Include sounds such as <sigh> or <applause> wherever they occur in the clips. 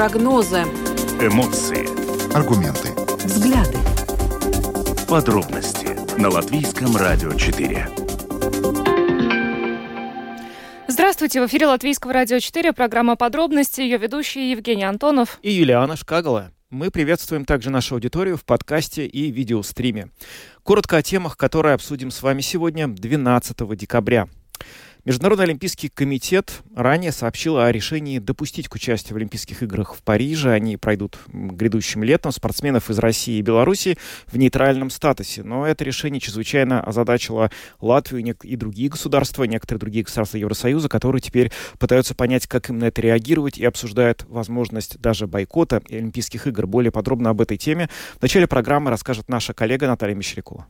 Прогнозы. Эмоции. Аргументы. Взгляды. Подробности на Латвийском радио 4. Здравствуйте, в эфире Латвийского радио 4, программа «Подробности», ее ведущий Евгений Антонов. И Юлиана Шкагала. Мы приветствуем также нашу аудиторию в подкасте и видеостриме. Коротко о темах, которые обсудим с вами сегодня, 12 декабря. Международный олимпийский комитет ранее сообщил о решении допустить к участию в Олимпийских играх в Париже. Они пройдут грядущим летом спортсменов из России и Беларуси в нейтральном статусе. Но это решение чрезвычайно озадачило Латвию и другие государства, некоторые другие государства Евросоюза, которые теперь пытаются понять, как им на это реагировать и обсуждают возможность даже бойкота Олимпийских игр. Более подробно об этой теме в начале программы расскажет наша коллега Наталья Мещерякова.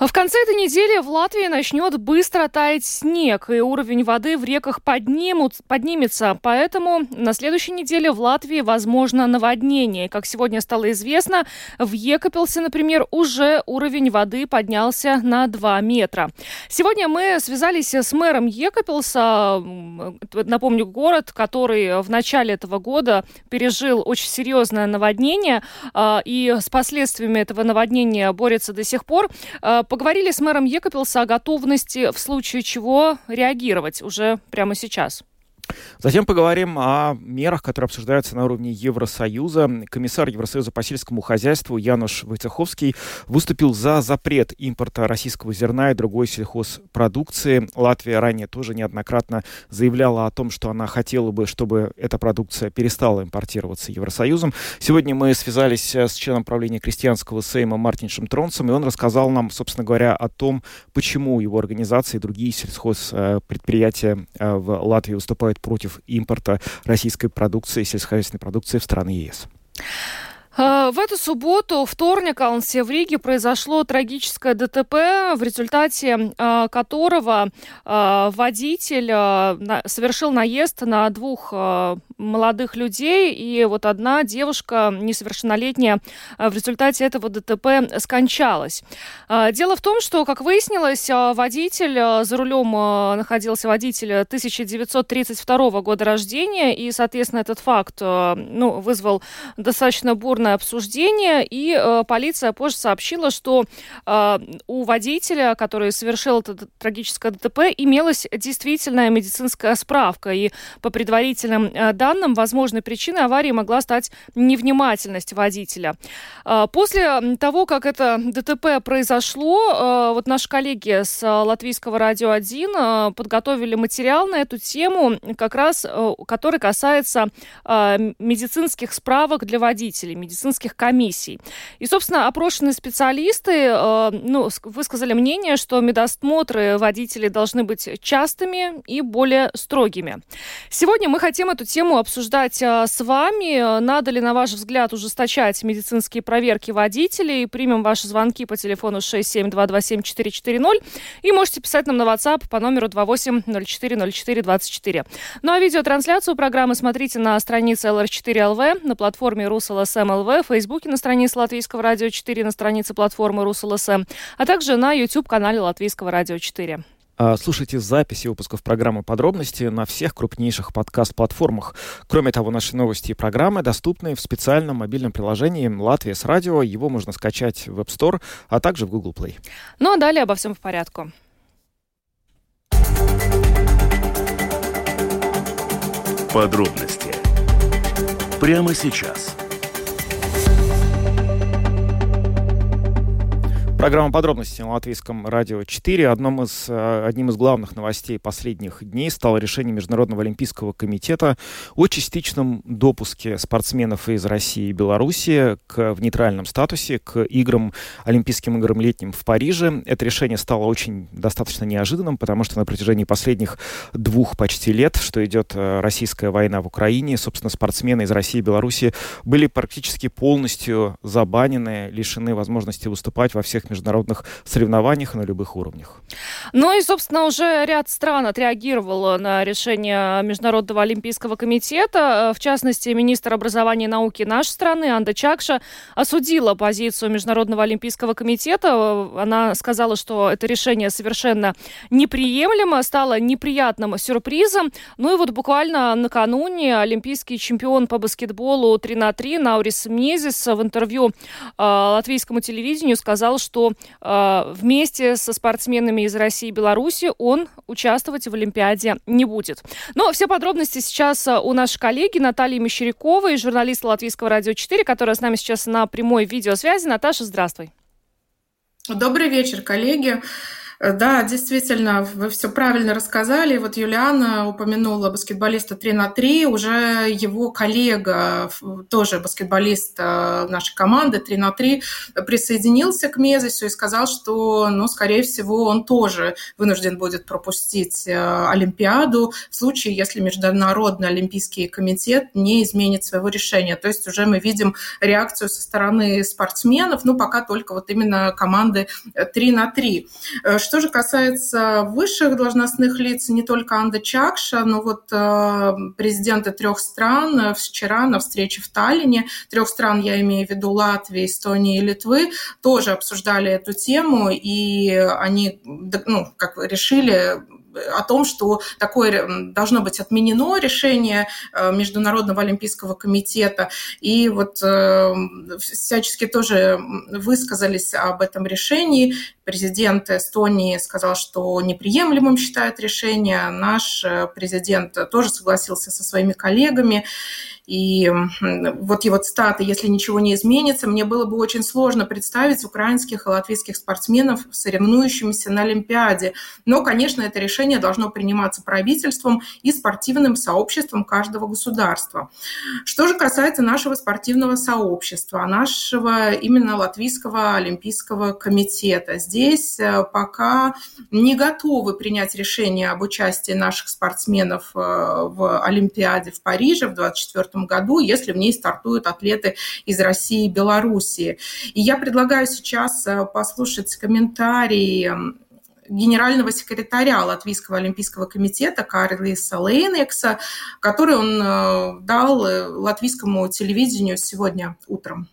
А в конце этой недели в Латвии начнет быстро таять снег, и уровень воды в реках поднимут, поднимется. Поэтому на следующей неделе в Латвии возможно наводнение. Как сегодня стало известно, в Екапелсе, например, уже уровень воды поднялся на 2 метра. Сегодня мы связались с мэром Екапелса. Напомню, город, который в начале этого года пережил очень серьезное наводнение, а, и с последствиями этого наводнения борется до сих пор. Поговорили с мэром Екапелса о готовности в случае чего реагировать уже прямо сейчас. Затем поговорим о мерах, которые обсуждаются на уровне Евросоюза. Комиссар Евросоюза по сельскому хозяйству Януш Войцеховский выступил за запрет импорта российского зерна и другой сельхозпродукции. Латвия ранее тоже неоднократно заявляла о том, что она хотела бы, чтобы эта продукция перестала импортироваться Евросоюзом. Сегодня мы связались с членом правления крестьянского сейма Мартиншем Тронсом, и он рассказал нам, собственно говоря, о том, почему его организации и другие сельхозпредприятия э, в Латвии выступают против импорта российской продукции, сельскохозяйственной продукции в страны ЕС. А, в эту субботу, вторник, Алансе в Риге произошло трагическое ДТП, в результате а, которого а, водитель совершил наезд на двух молодых людей, и вот одна девушка несовершеннолетняя в результате этого ДТП скончалась. Дело в том, что, как выяснилось, водитель, за рулем находился водитель 1932 года рождения, и, соответственно, этот факт ну, вызвал достаточно бурное бурное обсуждение, и э, полиция позже сообщила, что э, у водителя, который совершил это трагическое ДТП, имелась действительная медицинская справка, и по предварительным э, данным, возможной причиной аварии могла стать невнимательность водителя. Э, после того, как это ДТП произошло, э, вот наши коллеги с Латвийского радио 1 э, подготовили материал на эту тему, как раз э, который касается э, медицинских справок для водителей, медицинских комиссий. И, собственно, опрошенные специалисты э, ну, высказали мнение, что медосмотры водителей должны быть частыми и более строгими. Сегодня мы хотим эту тему обсуждать э, с вами. Надо ли, на ваш взгляд, ужесточать медицинские проверки водителей? Примем ваши звонки по телефону 67227-440 и можете писать нам на WhatsApp по номеру 28040424. Ну а видеотрансляцию программы смотрите на странице LR4LV, на платформе RusLSM ЛВ, в Фейсбуке на странице Латвийского радио 4, на странице платформы РусЛСМ, а также на YouTube-канале Латвийского радио 4. А, слушайте записи выпусков программы «Подробности» на всех крупнейших подкаст-платформах. Кроме того, наши новости и программы доступны в специальном мобильном приложении «Латвия с радио». Его можно скачать в App Store, а также в Google Play. Ну а далее обо всем по порядку. Подробности прямо сейчас – Программа подробностей на Латвийском радио 4. Одном из, э, одним из главных новостей последних дней стало решение Международного олимпийского комитета о частичном допуске спортсменов из России и Беларуси к, в нейтральном статусе к играм, Олимпийским играм летним в Париже. Это решение стало очень достаточно неожиданным, потому что на протяжении последних двух почти лет, что идет э, российская война в Украине, собственно, спортсмены из России и Беларуси были практически полностью забанены, лишены возможности выступать во всех международных соревнованиях на любых уровнях. Ну и, собственно, уже ряд стран отреагировал на решение Международного олимпийского комитета. В частности, министр образования и науки нашей страны Анда Чакша осудила позицию Международного олимпийского комитета. Она сказала, что это решение совершенно неприемлемо, стало неприятным сюрпризом. Ну и вот буквально накануне олимпийский чемпион по баскетболу 3 на 3 Наурис Мнезис в интервью э, латвийскому телевидению сказал, что э, вместе со спортсменами из России и Беларуси он участвовать в Олимпиаде не будет. Но все подробности сейчас а, у нашей коллеги Натальи Мещеряковой, журналиста Латвийского радио 4, которая с нами сейчас на прямой видеосвязи. Наташа, здравствуй. Добрый вечер, коллеги. Да, действительно, вы все правильно рассказали. Вот Юлиана упомянула баскетболиста 3 на 3. Уже его коллега, тоже баскетболист э, нашей команды 3 на 3, присоединился к Мезису и сказал, что, ну, скорее всего, он тоже вынужден будет пропустить э, Олимпиаду в случае, если Международный Олимпийский комитет не изменит своего решения. То есть уже мы видим реакцию со стороны спортсменов, ну, пока только вот именно команды 3 на 3. Что же касается высших должностных лиц, не только Анда Чакша, но вот э, президенты трех стран вчера на встрече в Таллине, трех стран, я имею в виду Латвии, Эстонии и Литвы, тоже обсуждали эту тему, и они ну, как решили о том, что такое должно быть отменено решение э, Международного олимпийского комитета. И вот э, всячески тоже высказались об этом решении. Президент Эстонии сказал, что неприемлемым считает решение. Наш э, президент тоже согласился со своими коллегами. И вот его цитаты «Если ничего не изменится, мне было бы очень сложно представить украинских и латвийских спортсменов, соревнующимися на Олимпиаде. Но, конечно, это решение должно приниматься правительством и спортивным сообществом каждого государства. Что же касается нашего спортивного сообщества, нашего именно Латвийского олимпийского комитета, здесь э, пока не готовы принять решение об участии наших спортсменов э, в Олимпиаде в Париже в 2024 году, если в ней стартуют атлеты из России и Белоруссии. И я предлагаю сейчас э, послушать комментарии генерального секретаря Латвийского олимпийского комитета Карлиса Лейнекса, который он э, дал э, латвийскому телевидению сегодня утром.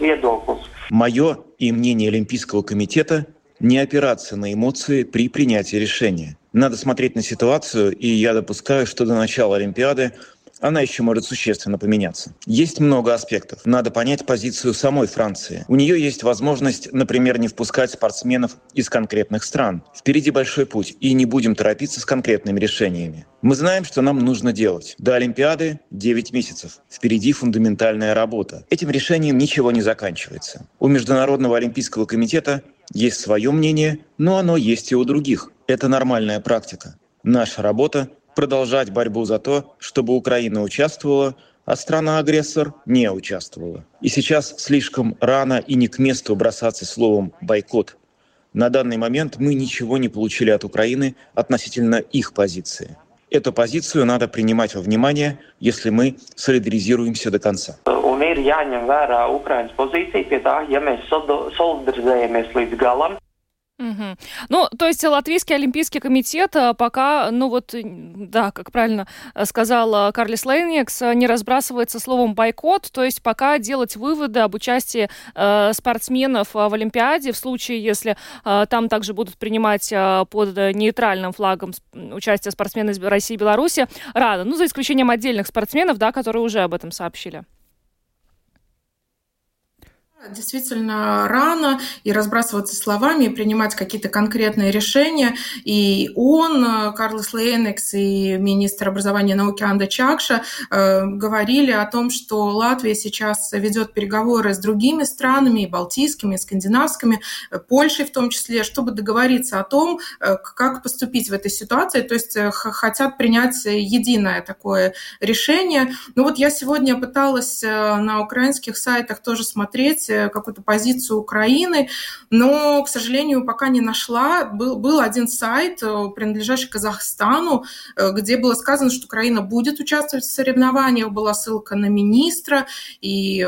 Viedoklis. Мое и мнение Олимпийского комитета не опираться на эмоции при принятии решения. Надо смотреть на ситуацию, и я допускаю, что до начала Олимпиады она еще может существенно поменяться. Есть много аспектов. Надо понять позицию самой Франции. У нее есть возможность, например, не впускать спортсменов из конкретных стран. Впереди большой путь, и не будем торопиться с конкретными решениями. Мы знаем, что нам нужно делать. До Олимпиады 9 месяцев. Впереди фундаментальная работа. Этим решением ничего не заканчивается. У Международного олимпийского комитета есть свое мнение, но оно есть и у других. Это нормальная практика. Наша работа — продолжать борьбу за то, чтобы Украина участвовала, а страна-агрессор не участвовала. И сейчас слишком рано и не к месту бросаться словом «бойкот». На данный момент мы ничего не получили от Украины относительно их позиции. Эту позицию надо принимать во внимание, если мы солидаризируемся до конца. Ir jāņem vērā Ukrainas pozīcija pie tā, ja mēs solidarizējamies līdz Угу. Ну, то есть Латвийский олимпийский комитет э, пока, ну вот, да, как правильно э, сказал Карлис Лейникс, э, не разбрасывается словом бойкот, то есть пока делать выводы об участии э, спортсменов в Олимпиаде в случае, если э, там также будут принимать под нейтральным флагом участие спортсмены из России и Беларуси, рано, ну, за исключением отдельных спортсменов, да, которые уже об этом сообщили. Действительно рано и разбрасываться словами, и принимать какие-то конкретные решения. И он, э, Карлос Лейнекс и министр образования и науки Анда Чакша э, говорили о том, что Латвия сейчас ведет переговоры с другими странами, и балтийскими, и скандинавскими, э, Польшей в том числе, чтобы договориться о том, как поступить в этой ситуации. То есть хотят принять единое такое решение. Ну вот я сегодня пыталась на украинских сайтах тоже смотреть, какую-то позицию Украины, но, к сожалению, пока не нашла. Был, был один сайт, принадлежащий Казахстану, где было сказано, что Украина будет участвовать в соревнованиях, была ссылка на министра, и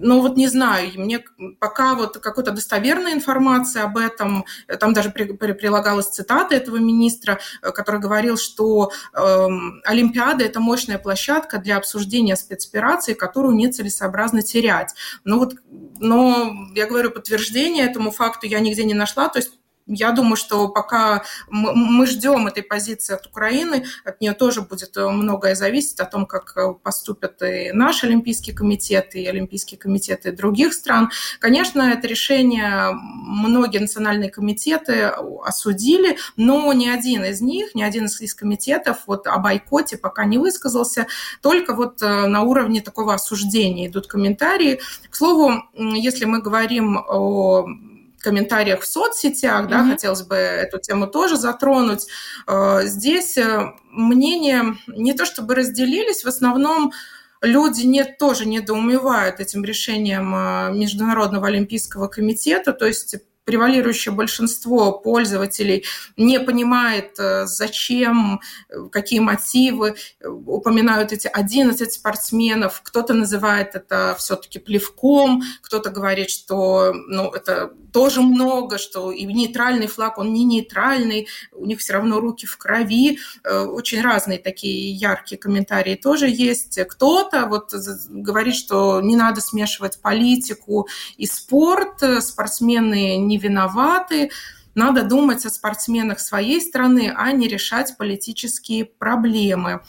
ну вот не знаю, мне пока вот какой-то достоверной информации об этом, там даже при, при, прилагалась цитата этого министра, э, который говорил, что э, Олимпиада – это мощная площадка для обсуждения спецопераций, которую нецелесообразно терять. Ну вот, но я говорю, подтверждение этому факту я нигде не нашла, то есть я думаю, что пока мы ждем этой позиции от Украины, от нее тоже будет э, многое зависеть о том, как э, поступят и наш Олимпийский комитет, и Олимпийские комитеты других стран. Конечно, это решение многие национальные комитеты осудили, но ни один из них, ни один из комитетов вот о бойкоте пока не высказался, только вот э, на уровне такого осуждения идут комментарии. К слову, если мы говорим о комментариях в соцсетях, да, mm-hmm. хотелось бы эту тему тоже затронуть. Э, здесь э, мнения не то чтобы разделились, в основном люди не, тоже недоумевают этим решением э, Международного олимпийского комитета, то есть превалирующее большинство пользователей не понимает, зачем, какие мотивы, упоминают эти 11 спортсменов, кто-то называет это все-таки плевком, кто-то говорит, что ну, это тоже много, что и нейтральный флаг, он не нейтральный, у них все равно руки в крови. Э, очень разные такие яркие комментарии тоже есть. Кто-то вот говорит, что не надо смешивать политику и спорт, спортсмены не виноваты. Надо думать о спортсменах своей страны, а не решать политические проблемы.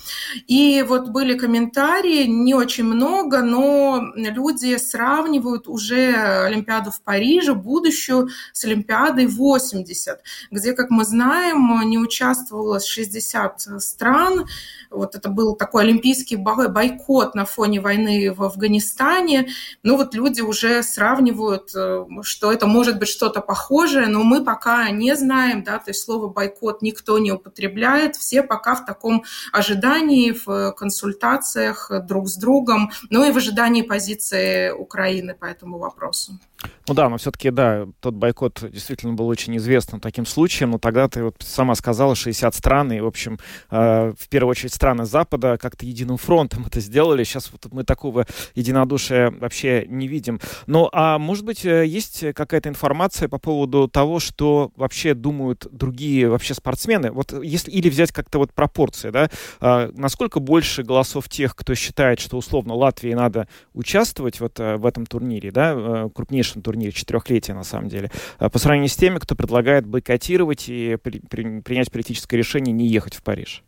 И вот были комментарии, не очень много, но люди сравнивают уже Олимпиаду в Париже, будущую, с Олимпиадой 80, где, как мы знаем, не участвовало 60 стран. Вот это был такой олимпийский бойкот на фоне войны в Афганистане. Ну вот люди уже сравнивают, э, что это может быть что-то похожее, но мы пока не знаем, да, то есть слово бойкот никто не употребляет, все пока в таком ожидании, в консультациях друг с другом, ну и в ожидании позиции Украины по этому вопросу. Ну да, но все-таки, да, тот бойкот действительно был очень известным таким случаем, но тогда ты вот сама сказала 60 стран, и, в общем, э, в первую очередь страны Запада как-то единым фронтом это сделали. Сейчас вот мы такого единодушия вообще не видим. Ну, а может быть, э, есть какая-то информация по поводу того, что вообще думают другие вообще спортсмены? Вот если, или взять как-то вот пропорции, да, э, насколько больше голосов тех, кто считает, что условно Латвии надо участвовать вот э, в этом турнире, да, э, крупнейшем крупнейшем турнире четырехлетия, на самом деле, а по сравнению с теми, кто предлагает бойкотировать и при, при, принять политическое решение не ехать в Париж?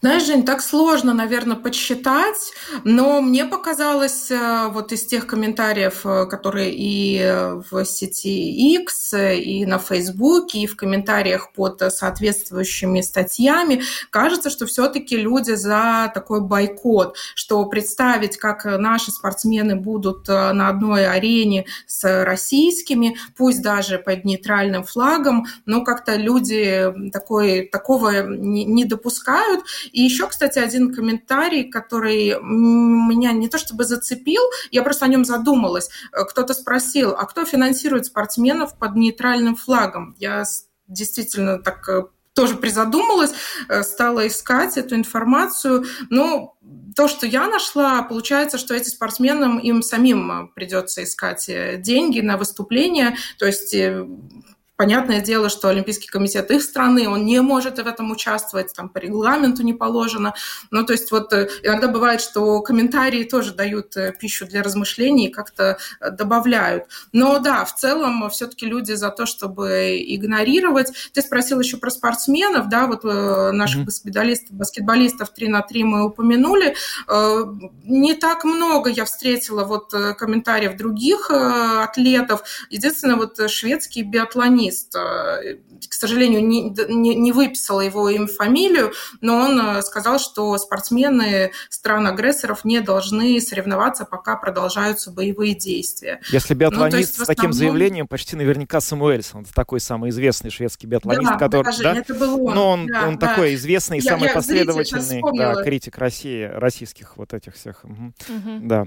Знаешь, Жень, так сложно, наверное, подсчитать, но мне показалось э, вот из тех комментариев, э, которые и в сети X, и на Фейсбуке, и в комментариях под соответствующими статьями, кажется, что все-таки люди за такой бойкот, что представить, как наши спортсмены будут э, на одной арене с российскими, пусть даже под нейтральным флагом, но как-то люди такой, такого не допускают. И еще, кстати, один комментарий, который меня не то чтобы зацепил, я просто о нем задумалась. Э, кто-то спросил, а кто финансирует спортсменов под нейтральным флагом? Я действительно так э, тоже призадумалась, э, стала искать эту информацию. Но то, что я нашла, получается, что этим спортсменам им самим придется искать деньги на выступление. То есть Понятное дело, что Олимпийский комитет их страны, он не может в этом участвовать, там по регламенту не положено. Ну, то есть вот э, иногда бывает, что комментарии тоже дают э, пищу для размышлений и как-то э, добавляют. Но да, в целом все-таки люди за то, чтобы игнорировать. Ты спросил еще про спортсменов, да, вот наших mm-hmm. баскетболистов, баскетболистов 3 на 3 мы упомянули. Не так много я встретила вот комментариев других атлетов. Единственное, вот шведский биатлонист экономист. Э, к сожалению, не, не, не выписала его им фамилию, но он э, сказал, что спортсмены стран-агрессоров не должны соревноваться, пока продолжаются боевые действия. Если биатлонист ну, есть, с основном... таким заявлением, почти наверняка Самуэльсон. Это такой самый известный шведский биатлонист, да, который... Покажи, да, это был он. Но он, да, он да. такой известный и самый я, последовательный да, критик России, российских вот этих всех. Угу. Угу. Да.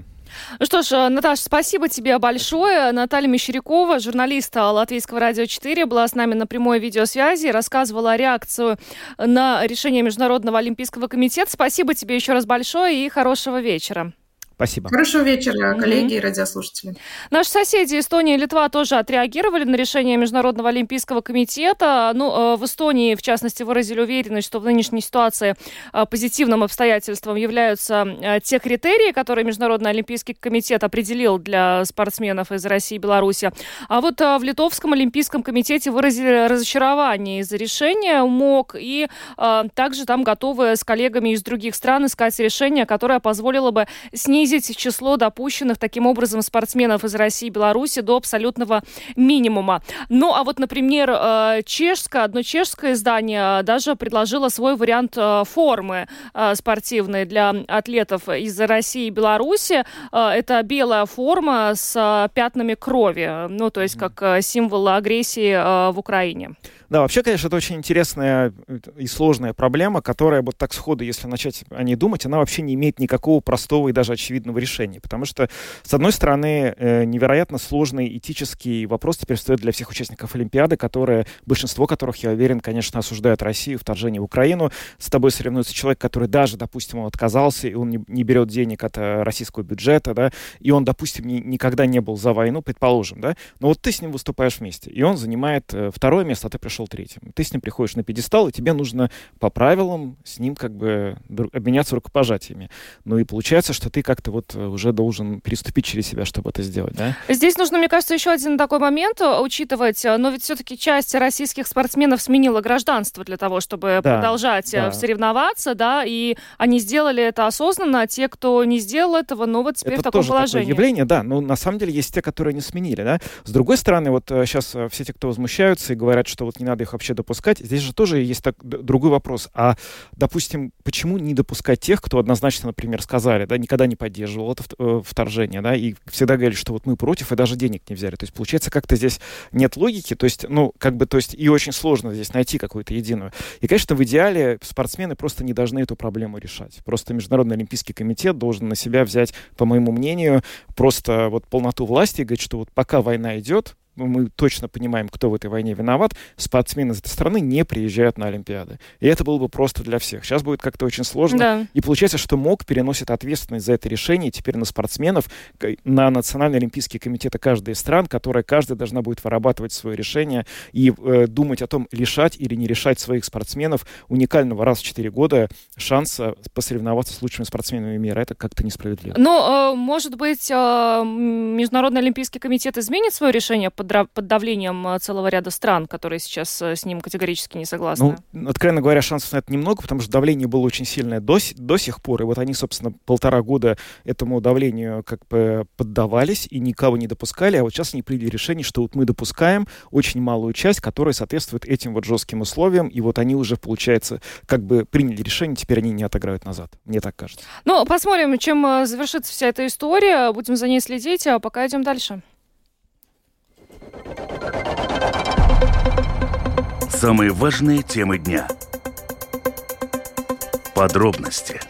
Ну что ж, Наташа, спасибо тебе большое. Наталья Мещерякова, журналист Латвийского радио 4, была с нами на прямой видеосвязи, рассказывала реакцию на решение Международного олимпийского комитета. Спасибо тебе еще раз большое и хорошего вечера. Спасибо. Хорошего вечера, коллеги mm-hmm. и радиослушатели. Наши соседи Эстония и Литва тоже отреагировали на решение Международного олимпийского комитета. Ну, э, в Эстонии, в частности, выразили уверенность, что в нынешней ситуации э, позитивным обстоятельством являются э, те критерии, которые Международный олимпийский комитет определил для спортсменов из России и Беларуси. А вот в Литовском олимпийском комитете выразили разочарование из-за решения МОК и также там готовы с коллегами из других стран искать решение, которое позволило бы снизить снизить число допущенных таким образом спортсменов из России и Беларуси до абсолютного минимума. Ну, а вот, например, э, чешское, одно чешское издание даже предложило свой вариант э, формы э, спортивной для атлетов из России и Беларуси. Это белая форма с пятнами крови, ну, то есть как символ агрессии в Украине. Да, вообще, конечно, это очень интересная и сложная проблема, которая вот так сходу, если начать о ней думать, она вообще не имеет никакого простого и даже очевидного решения. Потому что, с одной стороны, э, невероятно сложный этический вопрос теперь стоит для всех участников Олимпиады, которые, большинство которых, я уверен, конечно, осуждают Россию, вторжение в Украину. С тобой соревнуется человек, который даже, допустим, он отказался, и он не, берет денег от э, российского бюджета, да, и он, допустим, ни, никогда не был за войну, предположим, да, но вот ты с ним выступаешь вместе, и он занимает э, второе место, а ты пришел третьим. Ты с ним приходишь на пьедестал, и тебе нужно по правилам с ним как бы обменяться рукопожатиями. Ну и получается, что ты как-то вот э, уже должен переступить через себя, чтобы это сделать, да? Здесь нужно, мне кажется, еще один такой момент э, учитывать. Э, но ведь все-таки часть российских спортсменов сменила гражданство для того, чтобы да, продолжать да. соревноваться, да, и они сделали это осознанно, а те, кто не сделал этого, ну вот теперь это в таком тоже положении. Такое явление, да, но на самом деле есть те, которые не сменили, да. С другой стороны, вот сейчас все те, кто возмущаются и говорят, что вот не надо их вообще допускать. Здесь же тоже есть так, другой вопрос. А, допустим, почему не допускать тех, кто однозначно, например, сказали, да, никогда не поддерживал это э, вторжение, да, и всегда говорили, что вот мы против, и даже денег не взяли. То есть, получается, как-то здесь нет логики, то есть, ну, как бы, то есть, и очень сложно здесь найти какую-то единую. И, конечно, в идеале спортсмены просто не должны эту проблему решать. Просто Международный Олимпийский комитет должен на себя взять, по моему мнению, просто вот полноту власти и говорить, что вот пока война идет, мы точно понимаем, кто в этой войне виноват, спортсмены из этой страны не приезжают на Олимпиады. И это было бы просто для всех. Сейчас будет как-то очень сложно. Да. И получается, что МОК переносит ответственность за это решение теперь на спортсменов, на Национальный олимпийский комитет каждой из стран, которая каждая должна будет вырабатывать свое решение и э, думать о том, лишать или не решать своих спортсменов уникального раз в 4 года шанса посоревноваться с лучшими спортсменами мира. Это как-то несправедливо. Ну, э, может быть, э, Международный олимпийский комитет изменит свое решение под, давлением э, целого ряда стран, которые сейчас э, с ним категорически не согласны? Ну, откровенно говоря, шансов на это немного, потому что давление было очень сильное до, до сих пор, и вот они, собственно, полтора года этому давлению как бы поддавались и никого не допускали, а вот сейчас они приняли решение, что вот мы допускаем очень малую часть, которая соответствует этим вот жестким условиям, и вот они уже, получается, как бы приняли решение, теперь они не отыграют назад. Мне так кажется. Ну, посмотрим, чем э, завершится вся эта история. Будем за ней следить, а пока идем дальше. Самые важные темы дня. Подробности.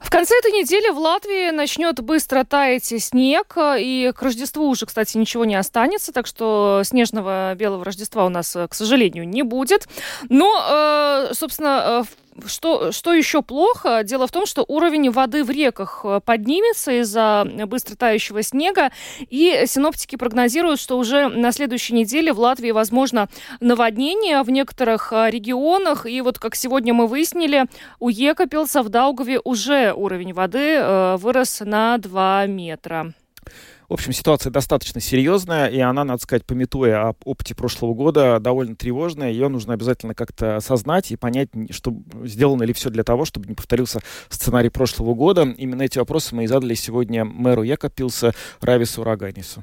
В конце этой недели в Латвии начнет быстро таять снег, и к Рождеству уже, кстати, ничего не останется, так что снежного белого Рождества у нас, к сожалению, не будет. Но, э, собственно, в что, что еще плохо? Дело в том, что уровень воды в реках э, поднимется из-за быстро тающего снега, и синоптики прогнозируют, что уже на следующей неделе в Латвии возможно наводнение в некоторых э, регионах. И вот, как сегодня мы выяснили, у Екапилса в Даугаве уже уровень воды э, вырос на 2 метра. В общем, ситуация достаточно серьезная, и она, надо сказать, пометуя об опыте прошлого года, довольно тревожная. Ее нужно обязательно как-то осознать и понять, что сделано ли все для того, чтобы не повторился сценарий прошлого года. Именно эти вопросы мы и задали сегодня мэру Якопилса Равису Раганису.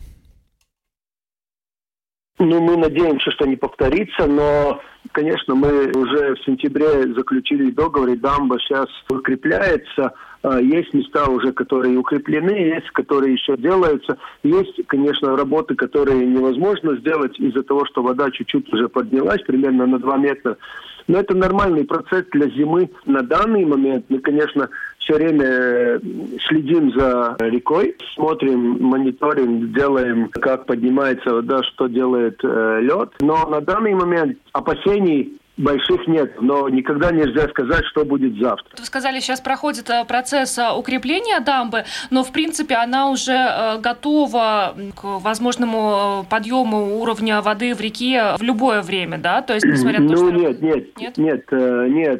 Ну, мы надеемся, что не повторится, но, конечно, мы уже в сентябре заключили договор, и дамба сейчас укрепляется. А, есть места уже, которые укреплены, есть, которые еще делаются. Есть, конечно, работы, которые невозможно сделать из-за того, что вода чуть-чуть уже поднялась, примерно на 2 метра. Но это нормальный процесс для зимы. На данный момент мы, конечно, все время э, следим за рекой, смотрим, мониторинг, делаем, как поднимается вода, что делает э, лед. Но на данный момент опасений больших нет, но никогда нельзя сказать, что будет завтра. Вы сказали, сейчас проходит э, процесс э, укрепления дамбы, но в принципе она уже э, готова к возможному подъему уровня воды в реке в любое время, да? То есть, несмотря на то, ну, что... нет, нет, нет, нет,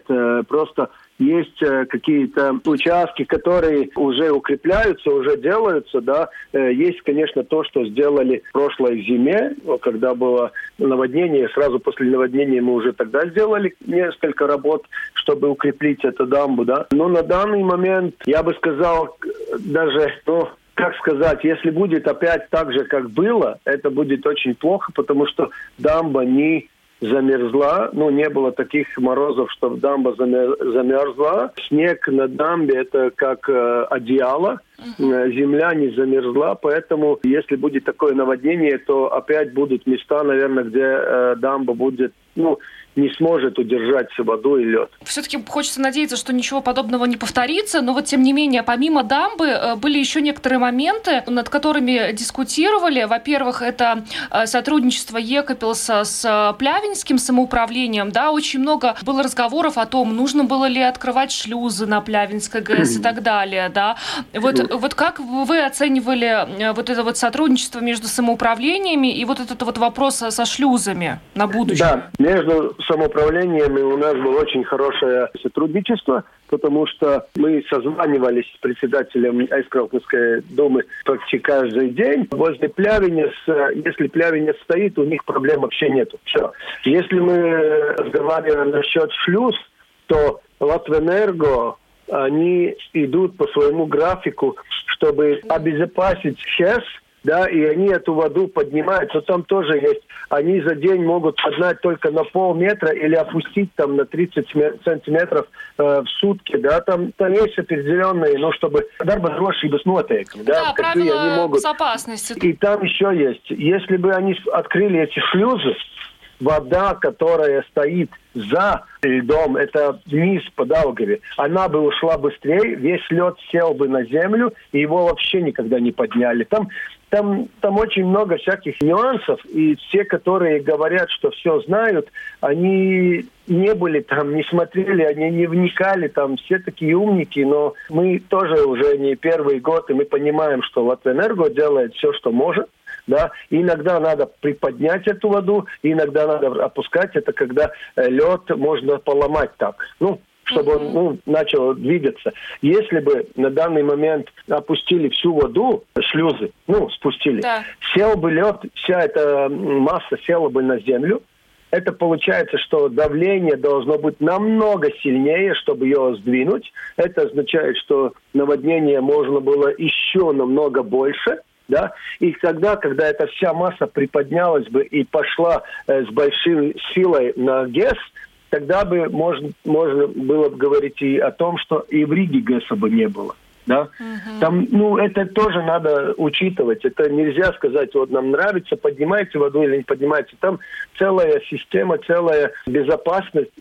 нет, просто есть э, какие-то участки, которые уже укрепляются, уже делаются, да. Э, есть, конечно, то, что сделали прошлой зиме, когда было наводнение, сразу после наводнения мы уже тогда сделали несколько работ, чтобы укреплить эту дамбу, да. Но на данный момент, я бы сказал, даже, ну, как сказать, если будет опять так же, как было, это будет очень плохо, потому что дамба не замерзла, ну, не было таких морозов, чтобы дамба замерзла. Снег на дамбе – это как э, одеяло, uh-huh. земля не замерзла, поэтому если будет такое наводнение, то опять будут места, наверное, где э, дамба будет, ну, не сможет удержать воду и лед. Все-таки хочется надеяться, что ничего подобного не повторится, но вот тем не менее, помимо дамбы, э, были еще некоторые моменты, над которыми дискутировали. Во-первых, это э, сотрудничество Екапилса с э, Плявинским самоуправлением. Да, очень много было разговоров о том, нужно было ли открывать шлюзы на Плявинской ГЭС и <clears throat> так далее. Да. Вот, вот как вы оценивали вот это вот сотрудничество между самоуправлениями и вот этот вот вопрос со шлюзами на будущее? Да, между самоуправлениями у нас было очень хорошее сотрудничество, потому что мы созванивались с председателем Айскралковской думы почти каждый день. Возле Плявинец, если Плявинец стоит, у них проблем вообще нету. Все. Если мы разговариваем насчет шлюз, то Латвэнерго они идут по своему графику, чтобы обезопасить ЧЕС – да, и они эту воду поднимают, но там тоже есть, они за день могут поднять только на полметра или опустить там на 30 сантиметров э, в сутки, да, там, там есть определенные, ну, чтобы дарба drošības noteikumi, да, да правила они могут. безопасности. И там еще есть, если бы они открыли эти шлюзы, вода, которая стоит за льдом, это вниз по Даугаве, она бы ушла быстрее, весь лед сел бы на землю, и его вообще никогда не подняли. Там, там, там очень много всяких нюансов, и все, которые говорят, что все знают, они не были там, не смотрели, они не вникали, там все такие умники, но мы тоже уже не первый год, и мы понимаем, что Латвэнерго делает все, что может, да, иногда надо приподнять эту воду, иногда надо опускать, это когда э, лед можно поломать так. Ну, чтобы он ну, начал двигаться. Если бы на данный момент опустили всю воду, шлюзы, ну, спустили, да. сел бы лед, вся эта масса села бы на землю, это получается, что давление должно быть намного сильнее, чтобы ее сдвинуть. Это означает, что наводнение можно было еще намного больше – да, и тогда, когда эта вся масса приподнялась бы и пошла э, с большой силой на ГЭС, тогда бы можно, можно было бы говорить и о том, что и в Риге ГЭСа бы не было да. Угу. Там, ну, это тоже надо учитывать. Это нельзя сказать, вот нам нравится, поднимайте воду или не поднимайте. Там целая система, целая безопасность,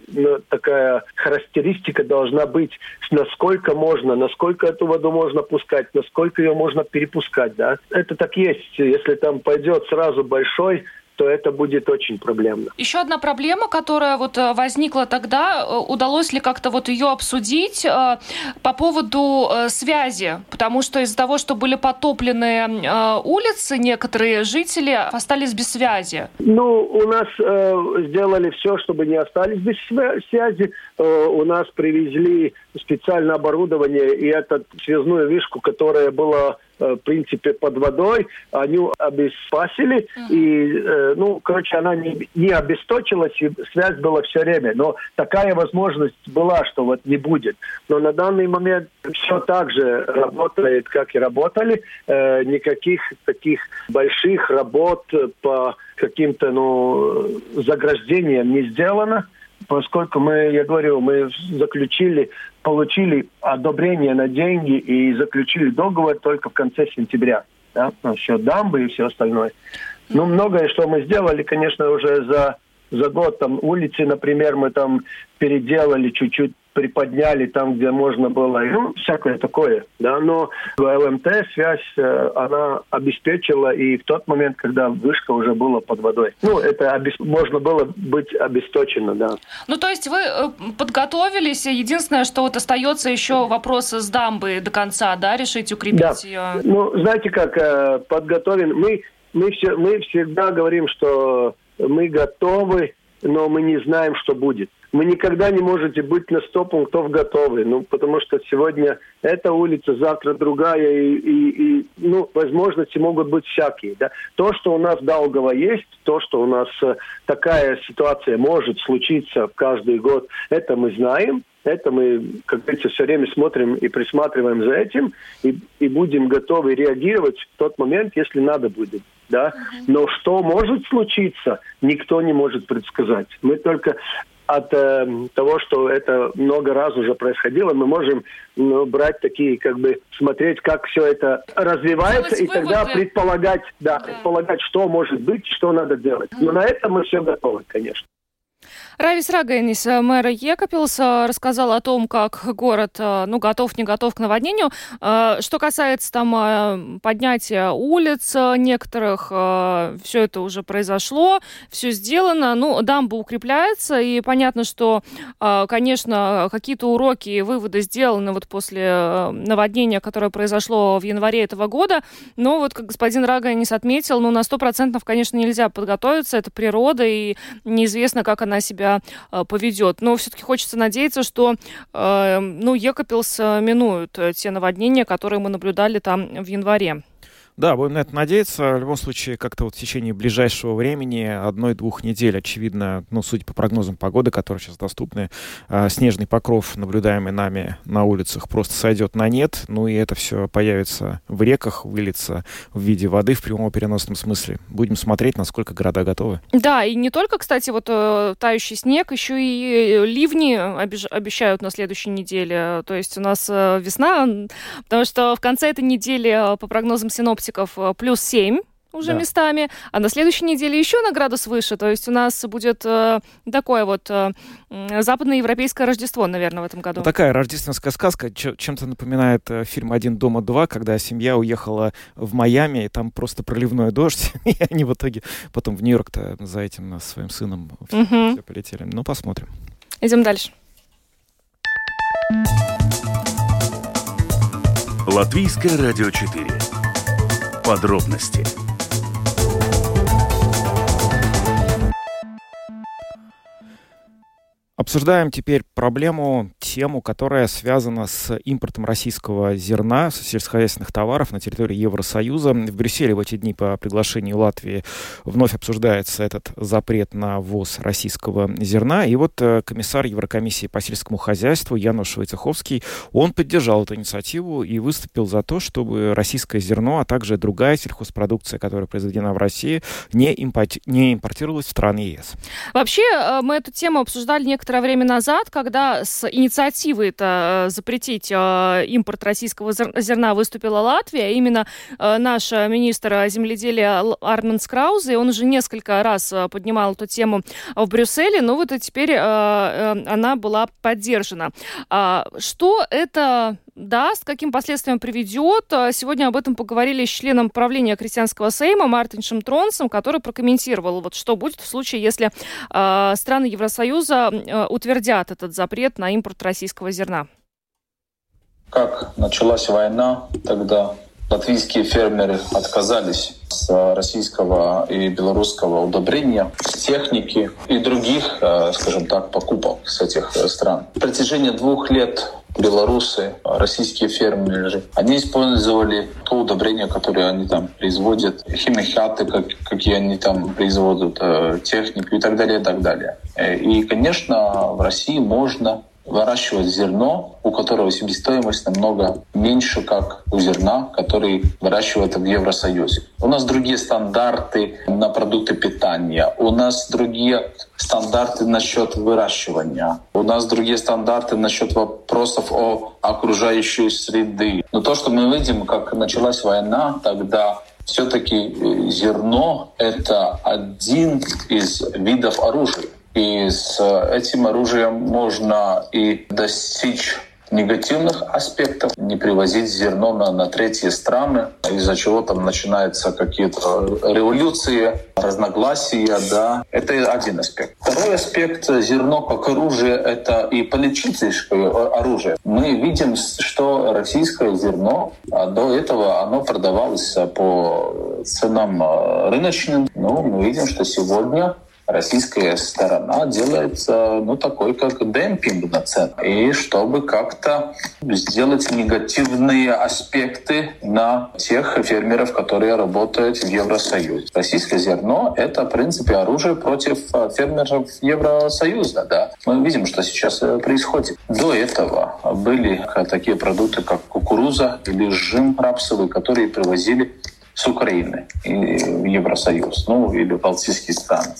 такая характеристика должна быть, насколько можно, насколько эту воду можно пускать, насколько ее можно перепускать, да. Это так есть. Если там пойдет сразу большой то это будет очень проблемно. Еще одна проблема, которая вот э, возникла тогда, э, удалось ли как-то вот ее обсудить э, по поводу связи, потому что из-за того, что были потоплены улицы, некоторые жители остались без связи. Ну, у нас сделали все, чтобы не остались без связи. У нас привезли специальное оборудование и эту связную вишку, которая была в принципе, под водой, они обеспасили, uh-huh. и, э, ну, короче, она не, не обесточилась, и связь была все время. Но такая возможность была, что вот не будет. Но на данный момент все так же работает, как и работали. Э, никаких таких больших работ по каким-то, ну, заграждениям не сделано поскольку мы, я говорю, мы заключили, получили одобрение на деньги и заключили договор только в конце сентября. Да, насчет дамбы и все остальное. Ну, многое, что мы сделали, конечно, уже за за год там улицы, например, мы там переделали чуть-чуть приподняли там, где можно было, ну, всякое такое, да, но ЛМТ связь, э, она обеспечила и в тот момент, когда вышка уже была под водой. Ну, это обес... можно было быть обесточено, да. Ну, то есть вы э, подготовились, единственное, что вот остается еще вопрос с дамбы до конца, да, решить укрепить да. ее? Ну, знаете как, э, подготовен, мы, мы, все, мы всегда говорим, что мы готовы, но мы не знаем, что будет вы никогда не можете быть на 100 пунктов готовы, ну, потому что сегодня эта улица, завтра другая, и, и, и ну, возможности могут быть всякие. Да? То, что у нас Долгово есть, то, что у нас э, такая ситуация может случиться каждый год, это мы знаем, это мы, как говорится, все время смотрим и присматриваем за этим, и, и будем готовы реагировать в тот момент, если надо будет. Да? Но что может случиться, никто не может предсказать. Мы только от э, того, что это много раз уже происходило, мы можем ну, брать такие, как бы смотреть, как все это развивается, Делать и выводы. тогда предполагать, да, да, предполагать, что может быть, что надо делать. Но на это мы все готовы, конечно. Равис Рагайнис, э, мэр Екапилс, э, рассказал о том, как город э, ну, готов, не готов к наводнению. Что касается там поднятия улиц некоторых, все это уже произошло, все сделано. Ну, дамба укрепляется, и понятно, что, конечно, какие-то уроки и выводы сделаны вот после наводнения, которое произошло в январе этого года. Но вот, как господин Рагайнис отметил, ну, на 100% конечно, нельзя подготовиться, это природа, и неизвестно, как она себя себя э, поведет. Но все-таки хочется надеяться, что э, ну, Екапилс э, минуют те наводнения, которые мы наблюдали там в январе. Да, будем на это надеяться. В любом случае, как-то вот в течение ближайшего времени, одной-двух недель, очевидно, ну, судя по прогнозам погоды, которые сейчас доступны, э, снежный покров, наблюдаемый нами на улицах, просто сойдет на нет. Ну и это все появится в реках, выльется в виде воды в прямом переносном смысле. Будем смотреть, насколько города готовы. Да, и не только, кстати, вот э, тающий снег, еще и э, ливни обещ- обещают на следующей неделе. То есть у нас э, весна, потому что в конце этой недели, по прогнозам синоптиков, синоптиков э, плюс 7 уже да. местами, а на следующей неделе еще на градус выше. То есть у нас будет э, такое вот э, западноевропейское Рождество, наверное, в этом году. Ну, такая рождественская сказка чем-то напоминает э, фильм «Один дома два», когда семья уехала в Майами, и там просто проливной дождь, <laughs> и они в итоге потом в Нью-Йорк-то за этим своим сыном все, угу. все полетели. Ну, посмотрим. Идем дальше. Латвийское радио 4 Подробности Обсуждаем теперь проблему, тему, которая связана с импортом российского зерна, сельскохозяйственных товаров на территории Евросоюза. В Брюсселе в эти дни по приглашению Латвии вновь обсуждается этот запрет на ввоз российского зерна. И вот э, комиссар Еврокомиссии по сельскому хозяйству Януш Войцеховский, он поддержал эту инициативу и выступил за то, чтобы российское зерно, а также другая сельхозпродукция, которая произведена в России, не, импорти- не импортировалась в страны ЕС. Вообще, э, мы эту тему обсуждали некоторые некоторое время назад, когда с инициативой это э, запретить э, импорт российского зерна выступила Латвия, именно э, наш министр земледелия Армен Скраузе, он уже несколько раз поднимал эту тему в Брюсселе, но вот и теперь она была поддержана. А что это даст, каким последствиям приведет. Сегодня об этом поговорили с членом правления Крестьянского Сейма Мартиншем Тронсом, который прокомментировал, вот что будет в случае, если э, страны Евросоюза утвердят этот запрет на импорт российского зерна. Как началась война, тогда латвийские фермеры отказались с российского и белорусского удобрения, техники и других, э, скажем так, покупок с этих стран. В протяжении двух лет белорусы, российские фермеры, они использовали то удобрение, которое они там производят, химикаты, как, какие они там производят, э, технику и так далее, и так далее. Э, и, конечно, в России можно выращивать зерно, у которого себестоимость намного меньше, как у зерна, который выращивают в Евросоюзе. У нас другие стандарты на продукты питания, у нас другие стандарты насчет выращивания, у нас другие стандарты насчет вопросов о окружающей среды. Но то, что мы видим, как началась война, тогда все-таки э, зерно — это один из видов оружия. И с этим оружием можно и достичь негативных аспектов, не привозить зерно на, на третьи страны, из-за чего там начинаются какие-то революции, разногласия, да. Это один аспект. Второй аспект — зерно как оружие — это и политическое оружие. Мы видим, что российское зерно а до этого оно продавалось по ценам рыночным. Но мы видим, что сегодня российская сторона делает ну, такой как демпинг на цены. И чтобы как-то сделать негативные аспекты на тех фермеров, которые работают в Евросоюзе. Российское зерно — это, в принципе, оружие против э, фермеров Евросоюза. Да? Мы видим, что сейчас э, происходит. До этого были такие продукты, как кукуруза или жим рапсовый, которые привозили с Украины в Евросоюз, ну или Балтийские страны.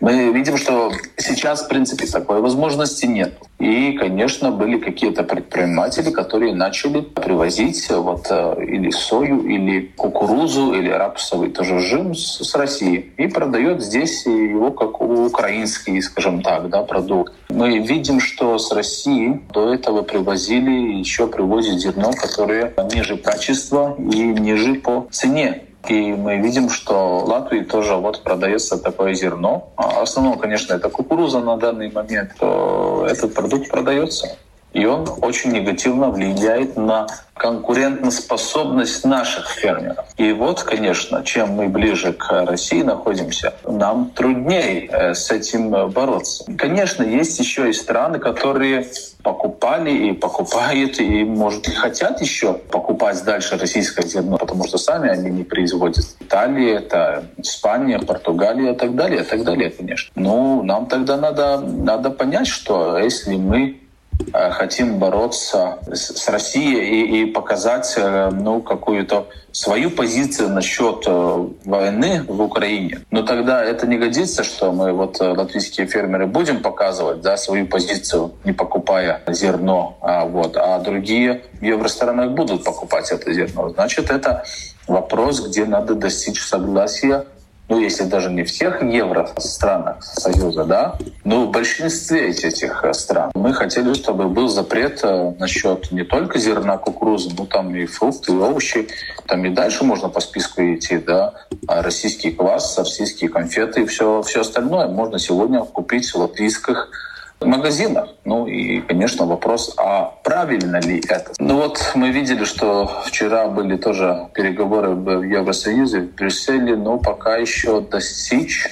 Мы видим, что сейчас, в принципе, такой возможности нет. И, конечно, были какие-то предприниматели, которые начали привозить вот э, или сою, или кукурузу, или рапсовый тоже жим с, с России и продает здесь его как украинский, скажем так, да, продукт. Мы видим, что с России до этого привозили, еще привозят зерно, которое ниже качества и ниже по цене. И мы видим, что Латвии тоже вот продается такое зерно. А основном, конечно, это кукуруза на данный момент. То этот продукт продается. И он очень негативно влияет на конкурентоспособность наших фермеров. И вот, конечно, чем мы ближе к России находимся, нам труднее э, с этим бороться. Конечно, есть еще и страны, которые покупали и покупают, и, может, и хотят еще покупать дальше российское зерно, потому что сами они не производят. Италия, это Испания, Португалия и так далее, и так далее, конечно. Ну, нам тогда надо, надо понять, что если мы хотим бороться с Россией и, и показать э, ну, какую-то свою позицию насчет э, войны в Украине. Но тогда это не годится, что мы, вот латвийские фермеры, будем показывать да, свою позицию, не покупая зерно, а, вот, а другие в евространах будут покупать это зерно. Значит, это вопрос, где надо достичь согласия ну, если даже не всех евро странах Союза, да, но в большинстве этих э, стран. Мы хотели, чтобы был запрет э, насчет не только зерна кукурузы, но там и фрукты, и овощи. Там и дальше можно по списку идти, да. А российский квас, российские конфеты и все, все остальное можно сегодня купить в латвийских магазинах. Ну и, конечно, вопрос, а правильно ли это? Ну вот мы видели, что вчера были тоже переговоры в Евросоюзе, в Брюсселе, но пока еще достичь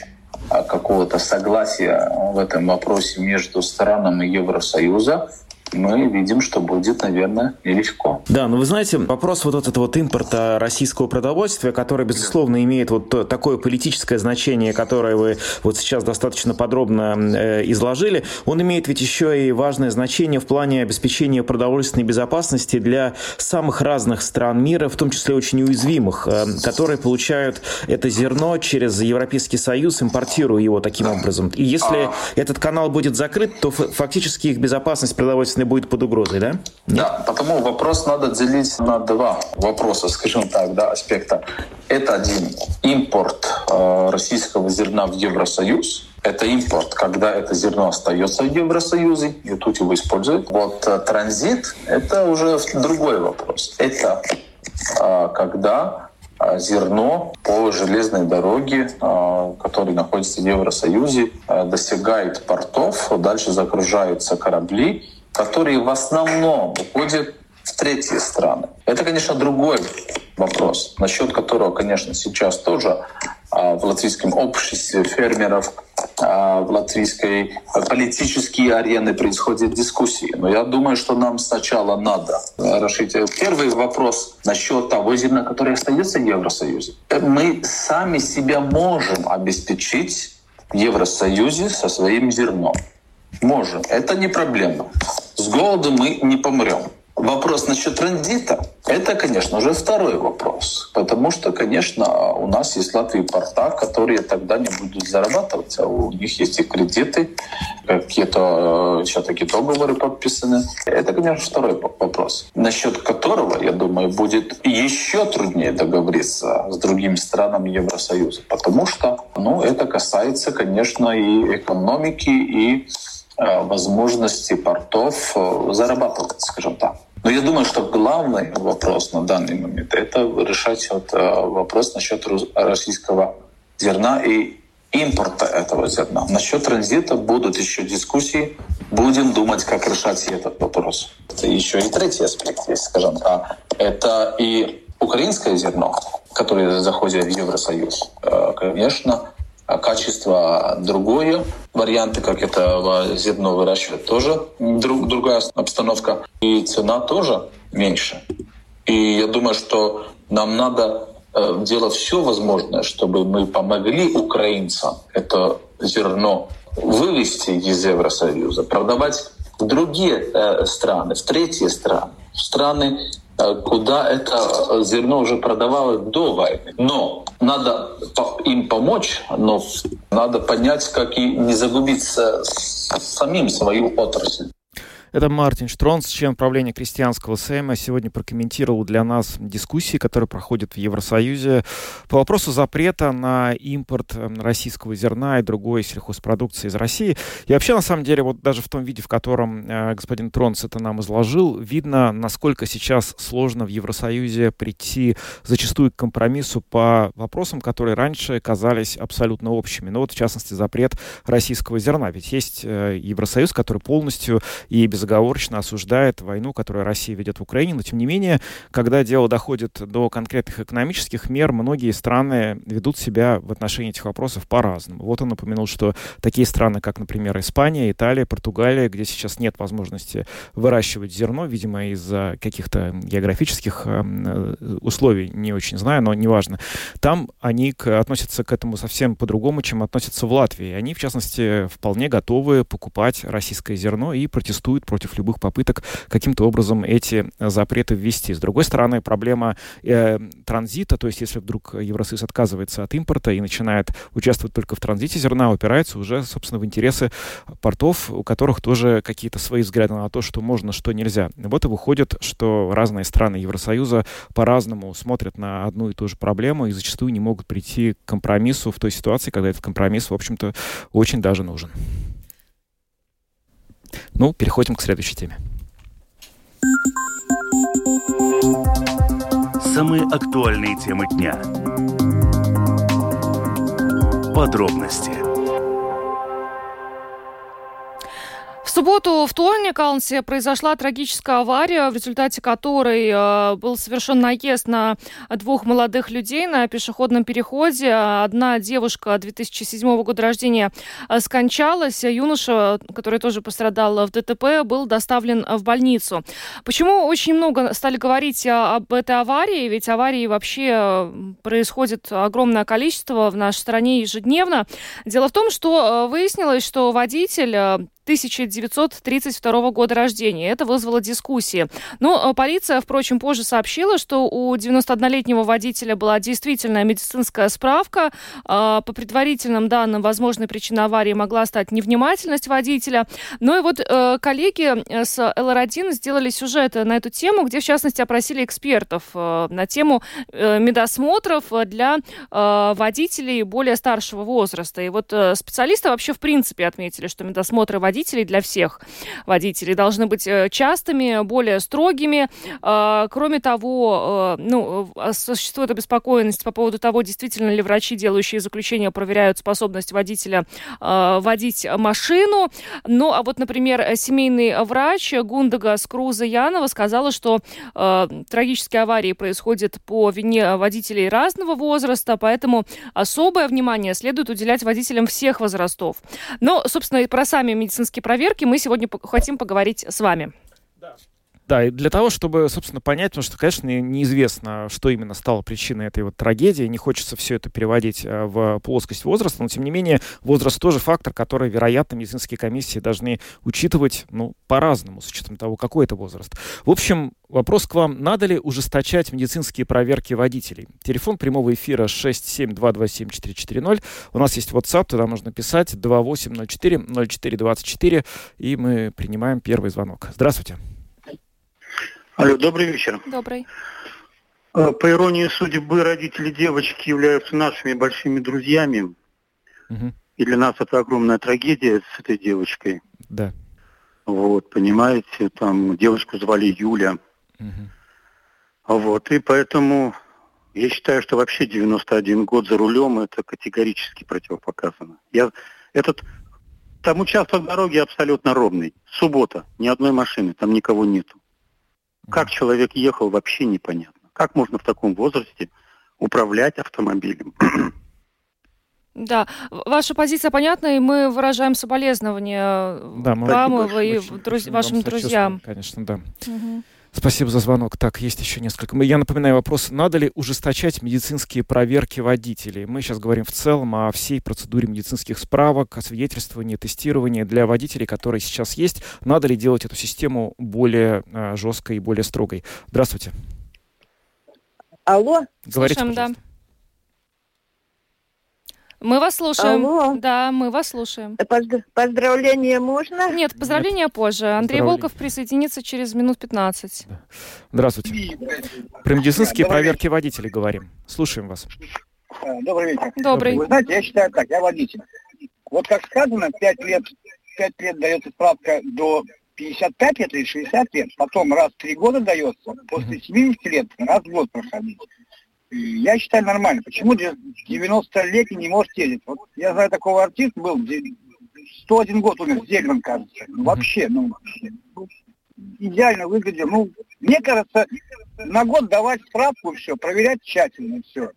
а, какого-то согласия в этом вопросе между странами Евросоюза мы видим, что будет, наверное, нелегко. Да, но вы знаете, вопрос вот этот вот импорта российского продовольствия, который, безусловно, имеет вот такое политическое значение, которое вы вот сейчас достаточно подробно э, изложили, он имеет ведь еще и важное значение в плане обеспечения продовольственной безопасности для самых разных стран мира, в том числе очень уязвимых, э, которые получают это зерно через Европейский Союз, импортируя его таким образом. И если а... этот канал будет закрыт, то фактически их безопасность продовольственной если будет под угрозой, да? Да, потому вопрос надо делить на два вопроса, скажем так, да, аспекта. Это один импорт э, российского зерна в Евросоюз, это импорт, когда это зерно остается в Евросоюзе, и тут его используют. Вот э, транзит — это уже другой вопрос. Это э, когда э, зерно по железной дороге, который находится в Евросоюзе, достигает портов, дальше загружаются корабли, которые в основном уходят в третьи страны. Это, конечно, другой вопрос, насчет которого, конечно, сейчас тоже а, в латвийском обществе фермеров, а, в латвийской политические арены происходят дискуссии. Но я думаю, что нам сначала надо решить первый вопрос насчет того зерна, которое остается в Евросоюзе. Мы сами себя можем обеспечить в Евросоюзе со своим зерном. Можем. Это не проблема. С голоду мы не помрем. Вопрос насчет транзита – это, конечно, уже второй вопрос. Потому что, конечно, у нас есть Латвии порта, которые тогда не будут зарабатывать, а у них есть и кредиты, какие-то э, все-таки договоры подписаны. Это, конечно, второй вопрос, насчет которого, я думаю, будет еще труднее договориться с другими странами Евросоюза. Потому что ну, это касается, конечно, и экономики, и возможности портов э, зарабатывать, скажем так. Но я думаю, что главный вопрос на данный момент — это решать вот э, вопрос насчет российского зерна и импорта этого зерна. Насчет транзита будут еще дискуссии. Будем думать, как решать этот вопрос. Это еще и третий аспект есть, скажем так. Это и украинское зерно, которое заходит в Евросоюз. Конечно, а качество другое. Варианты, как это зерно выращивать, тоже друг, другая обстановка. И цена тоже меньше. И я думаю, что нам надо э, делать все возможное, чтобы мы помогли украинцам это зерно вывести из Евросоюза, продавать в другие э, страны, в третьи страны, в страны, куда это зерно уже продавалось до войны. Но надо им помочь, но надо понять, как и не загубиться самим свою отрасль. Это Мартин Штронс, член правления крестьянского Сейма, сегодня прокомментировал для нас дискуссии, которые проходят в Евросоюзе по вопросу запрета на импорт эм, российского зерна и другой сельхозпродукции из России. И вообще, на самом деле, вот даже в том виде, в котором э, господин Тронс это нам изложил, видно, насколько сейчас сложно в Евросоюзе прийти зачастую к компромиссу по вопросам, которые раньше казались абсолютно общими. Ну вот, в частности, запрет российского зерна. Ведь есть э, Евросоюз, который полностью и без безоговорочно осуждает войну, которую Россия ведет в Украине, но тем не менее, когда дело доходит до конкретных экономических мер, многие страны ведут себя в отношении этих вопросов по-разному. Вот он напомянул, что такие страны, как, например, Испания, Италия, Португалия, где сейчас нет возможности выращивать зерно, видимо, из-за каких-то географических э, условий, не очень знаю, но неважно, там они к, относятся к этому совсем по-другому, чем относятся в Латвии. Они, в частности, вполне готовы покупать российское зерно и протестуют против любых попыток каким-то образом эти запреты ввести. С другой стороны, проблема э, транзита, то есть если вдруг Евросоюз отказывается от импорта и начинает участвовать только в транзите зерна, упирается уже, собственно, в интересы портов, у которых тоже какие-то свои взгляды на то, что можно, что нельзя. Вот и выходит, что разные страны Евросоюза по-разному смотрят на одну и ту же проблему и зачастую не могут прийти к компромиссу в той ситуации, когда этот компромисс, в общем-то, очень даже нужен. Ну, переходим к следующей теме. Самые актуальные темы дня. Подробности субботу, вторник, Алнсе, произошла трагическая авария, в результате которой э, был совершен наезд на двух молодых людей на пешеходном переходе. Одна девушка 2007 года рождения э, скончалась, юноша, который тоже пострадал в ДТП, был доставлен в больницу. Почему очень много стали говорить об этой аварии? Ведь аварии вообще э, происходит огромное количество в нашей стране ежедневно. Дело в том, что выяснилось, что водитель 1932 года рождения. Это вызвало дискуссии. Но э, полиция, впрочем, позже сообщила, что у 91-летнего водителя была действительно медицинская справка. А, по предварительным данным, возможной причиной аварии могла стать невнимательность водителя. Ну и вот э, коллеги э, с ЛР1 сделали сюжет на эту тему, где, в частности, опросили экспертов на тему медосмотров для водителей более старшего возраста. И вот специалисты вообще в принципе отметили, что медосмотры водителей, для всех водителей, должны быть э, частыми, более строгими. А, кроме того, э, ну, э, существует обеспокоенность по поводу того, действительно ли врачи, делающие заключение, проверяют способность водителя водить машину. Ну, а вот, например, семейный врач Гундага Скруза Янова сказала, что трагические аварии происходят по вине водителей разного возраста, поэтому особое внимание следует уделять водителям всех возрастов. Но, собственно, про сами медицинские медицинские проверки мы сегодня хотим поговорить с вами. Да, и для того, чтобы, собственно, понять, потому что, конечно, неизвестно, что именно стало причиной этой вот трагедии, не хочется все это переводить э, в плоскость возраста, но, тем не менее, возраст тоже фактор, который, вероятно, медицинские комиссии должны учитывать, ну, по-разному, с учетом того, какой это возраст. В общем, вопрос к вам. Надо ли ужесточать медицинские проверки водителей? Телефон прямого эфира 67227-440. У нас есть WhatsApp, туда можно писать 2804-0424, и мы принимаем первый звонок. Здравствуйте. Алло, добрый вечер. Добрый. Э, по иронии судьбы, родители девочки являются нашими большими друзьями. Угу. И для нас это огромная трагедия с этой девочкой. Да. Вот, понимаете, там девочку звали Юля. Угу. Вот, и поэтому я считаю, что вообще 91 год за рулем это категорически противопоказано. Я, этот, там участок дороги абсолютно ровный. Суббота, ни одной машины, там никого нету. Как человек ехал, вообще непонятно. Как можно в таком возрасте управлять автомобилем? <clears throat> Да, ваша позиция понятна, и мы выражаем соболезнования да, мы вам и друз... вашим друзьям. Конечно, да. Угу. Спасибо за звонок. Так, есть еще несколько. Я напоминаю вопрос, надо ли ужесточать медицинские проверки водителей? Мы сейчас говорим в целом о всей процедуре медицинских справок, освидетельствования, тестирования для водителей, которые сейчас есть. Надо ли делать эту систему более э, жесткой и более строгой? Здравствуйте. Алло. Говорите, Слушаем, пожалуйста. да. Мы вас слушаем. Алло. Да, мы вас слушаем. Позд- Поздравления можно? Нет, поздравления позже. Андрей. Волков присоединится через минут 15. Здравствуйте. Про медицинские проверки водителей говорим. Слушаем вас. Добрый вечер. Добрый. Вы знаете, я считаю так, я водитель. Вот как сказано, 5 лет, 5 лет дается справка до 55 лет или 60 лет, потом раз в 3 года дается, после 70 лет раз в год проходить. Я считаю нормально. Почему 90-летний не может ездить? Вот я знаю такого артиста был, где 101 год умер, Зельман, кажется. Ну, вообще, ну, вообще, идеально выглядел. Ну, мне кажется, на год давать справку все, проверять тщательно все.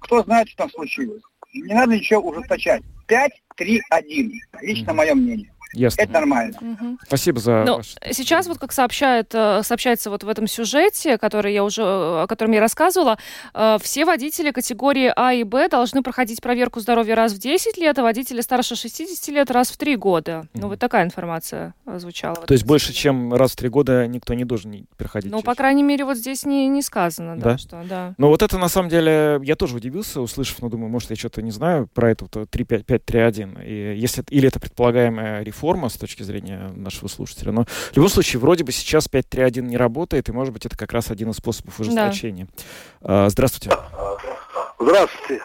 Кто знает, что там случилось. Не надо ничего ужесточать. 5, 3, 1. Лично мое мнение. Ясно. Это нормально. Мгм. Спасибо за Ну, ваш... сейчас вот как сообщает, э, сообщается вот в этом сюжете, который я уже, э, о котором я рассказывала, э, все водители категории А и Б должны проходить проверку здоровья раз в 10 лет, а водители старше 60 лет раз в 3 года. Ну, вот такая информация звучала. То есть больше, чем раз в три года никто не должен не- проходить? Ну, через- по крайней мере, вот здесь не, не сказано, да, Да? что, да. Ну, вот это, на самом деле, я тоже удивился, услышав, ну, думаю, может, я что-то не знаю про это вот 3.5.3.1. И если, или это предполагаемая реформа с точки зрения нашего слушателя. Но в любом случае, вроде бы сейчас 5.3.1 не работает, и, может быть, это как раз один из способов ужесточения. А, здравствуйте. Здравствуйте.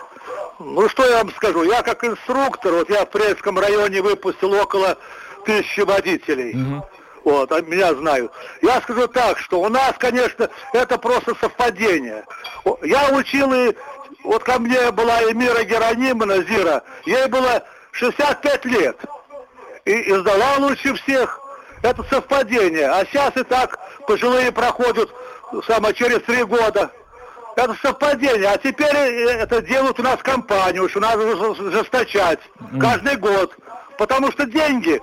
Ну что я вам скажу, я как инструктор, вот я в Прельском районе выпустил около тысячи водителей. Вот, а меня знают. Я скажу так, что у нас, конечно, это просто совпадение. Я учил и вот ко мне была Эмира Геронимовна, Зира, ей было 65 лет. И, и сдала лучше всех. Это совпадение. А сейчас и так пожилые проходят само через три года. Это совпадение. А теперь э, это делают у нас компанию, что надо жес- жесточать каждый год. Потому что деньги.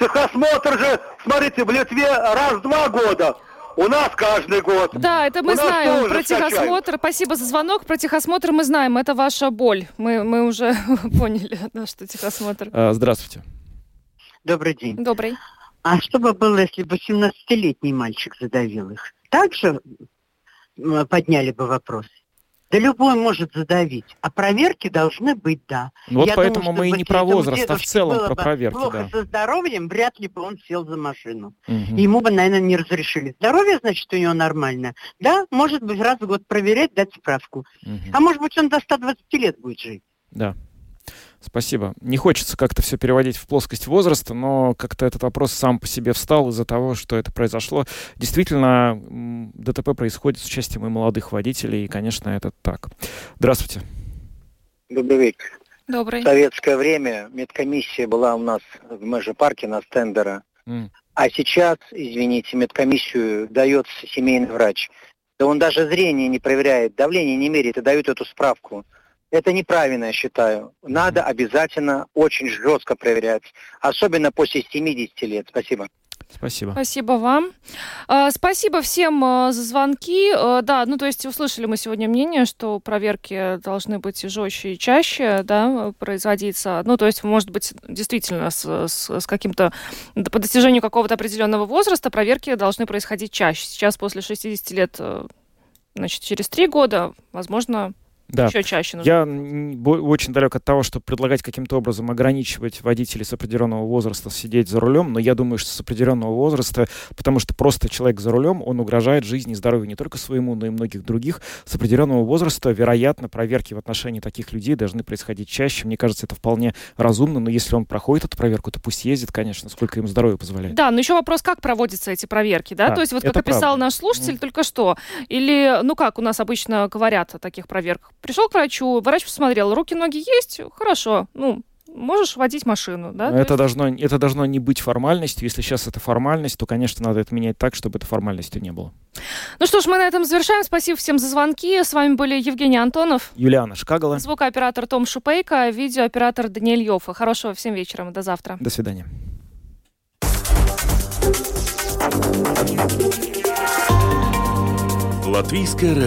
Техосмотр же, смотрите, в Литве раз в два года. У нас каждый год. Да, это мы У знаем про техосмотр. Спасибо за звонок. Про техосмотр мы знаем. Это ваша боль. Мы, мы уже <laughs> поняли, да, что техосмотр. А, здравствуйте. Добрый день. Добрый. А что бы было, если бы 17-летний мальчик задавил их? Также подняли бы вопрос. Да любой может задавить. А проверки должны быть, да. Ну вот Я поэтому думаю, мы и не про возраст, а в целом было про проверки, плохо да. со здоровьем, вряд ли бы он сел за машину. И Ему бы, наверное, не разрешили. Здоровье, значит, у него нормальное. Да, может быть, раз в год проверять, дать справку. А может быть, он до 120 лет будет жить. Да. Спасибо. Не хочется как-то все переводить в плоскость возраста, но как-то этот вопрос сам по себе встал из-за того, что это произошло. Действительно, ДТП происходит с участием и молодых водителей, и, конечно, это так. Здравствуйте. Добрый вечер. Добрый. В советское время медкомиссия была у нас в Меже-парке на стендера. М. А сейчас, извините, медкомиссию дает семейный врач. Да он даже зрение не проверяет, давление не меряет и дает эту справку. Это неправильно, я считаю. Надо обязательно очень жестко проверять. Особенно после 70 лет. Спасибо. Спасибо. Спасибо вам. А, спасибо всем а, за звонки. А, да, ну то есть услышали мы сегодня мнение, что проверки должны быть жестче и чаще, да, производиться. Ну то есть, может быть, действительно с, с, с каким-то по достижению какого-то определенного возраста проверки должны происходить чаще. Сейчас после 60 лет, э, значит, через три года, возможно, да. еще чаще нужно. Я очень далек от того, чтобы предлагать каким-то образом ограничивать водителей с определенного возраста сидеть за рулем, но я думаю, что с определенного возраста, потому что просто человек за рулем, он угрожает жизни и здоровью не только своему, но и многих других. С определенного возраста, вероятно, проверки в отношении таких людей должны происходить чаще. Мне кажется, это вполне разумно, но если он проходит эту проверку, то пусть ездит, конечно, сколько им здоровье позволяет. Да, но еще вопрос, как проводятся эти проверки, да? да то есть вот как описал правда. наш слушатель mm. только что, или, ну как у нас обычно говорят о таких проверках, Пришел к врачу, врач посмотрел, руки, ноги есть, хорошо, ну, можешь водить машину, да? Это, есть... должно, это должно не быть формальностью. Если сейчас это формальность, то, конечно, надо это менять так, чтобы это формальностью не было. Ну что ж, мы на этом завершаем. Спасибо всем за звонки. С вами были Евгений Антонов. Юлиана Шкагала. Звукооператор Том Шупейко, видеооператор Даниэль Йофа. Хорошего всем вечера. До завтра. До свидания. Латвийская